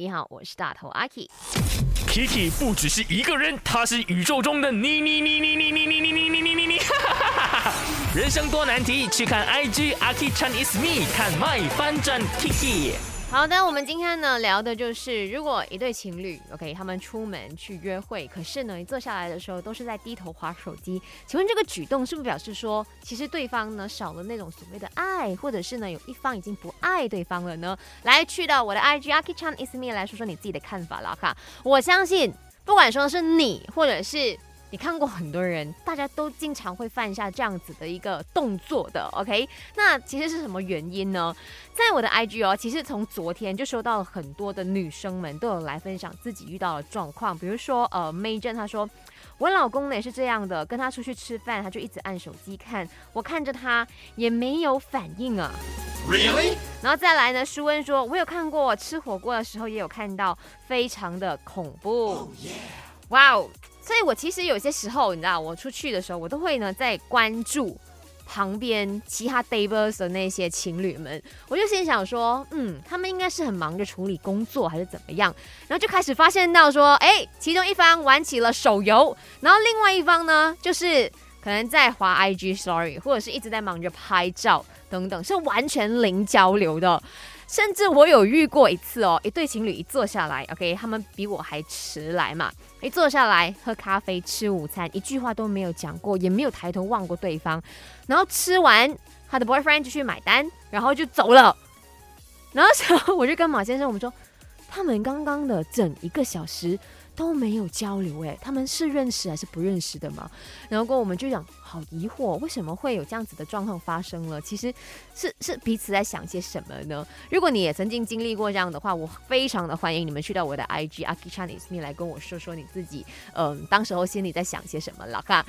你好，我是大头阿 K。Kiki 不只是一个人，他是宇宙中的你你你你你你你你你你你你你，人生多难题，去看 IG 阿 K Chan is me，看 My 翻转 Kiki。好的，我们今天呢聊的就是，如果一对情侣，OK，他们出门去约会，可是呢，一坐下来的时候都是在低头划手机，请问这个举动是不是表示说，其实对方呢少了那种所谓的爱，或者是呢有一方已经不爱对方了呢？来，去到我的 IG Aki Chan is me 来说说你自己的看法啦，哈，我相信，不管说是你，或者是。你看过很多人，大家都经常会犯下这样子的一个动作的，OK？那其实是什么原因呢？在我的 IG 哦，其实从昨天就收到了很多的女生们都有来分享自己遇到的状况，比如说呃 May 珍她说。我老公呢也是这样的，跟他出去吃饭，他就一直按手机看，我看着他也没有反应啊。Really？然后再来呢，舒恩说，我有看过吃火锅的时候也有看到，非常的恐怖。哇哦！所以我其实有些时候，你知道，我出去的时候，我都会呢在关注旁边其他 tables 的那些情侣们，我就心想说，嗯，他们应该是很忙着处理工作还是怎么样，然后就开始发现到说，哎，其中一方玩起了手游，然后另外一方呢，就是可能在滑 IG Story，或者是一直在忙着拍照等等，是完全零交流的。甚至我有遇过一次哦，一对情侣一坐下来，OK，他们比我还迟来嘛，一坐下来喝咖啡吃午餐，一句话都没有讲过，也没有抬头望过对方，然后吃完他的 boyfriend 就去买单，然后就走了。然后 时候我就跟马先生我们说，他们刚刚的整一个小时都没有交流，哎，他们是认识还是不认识的吗？然后过后我们就讲好疑惑，为什么会有这样子的状况发生了？其实是是彼此在想些什么呢？如果你也曾经经历过这样的话，我非常的欢迎你们去到我的 IG Aki Chinese Me 来跟我说说你自己，嗯，当时候心里在想些什么了哈。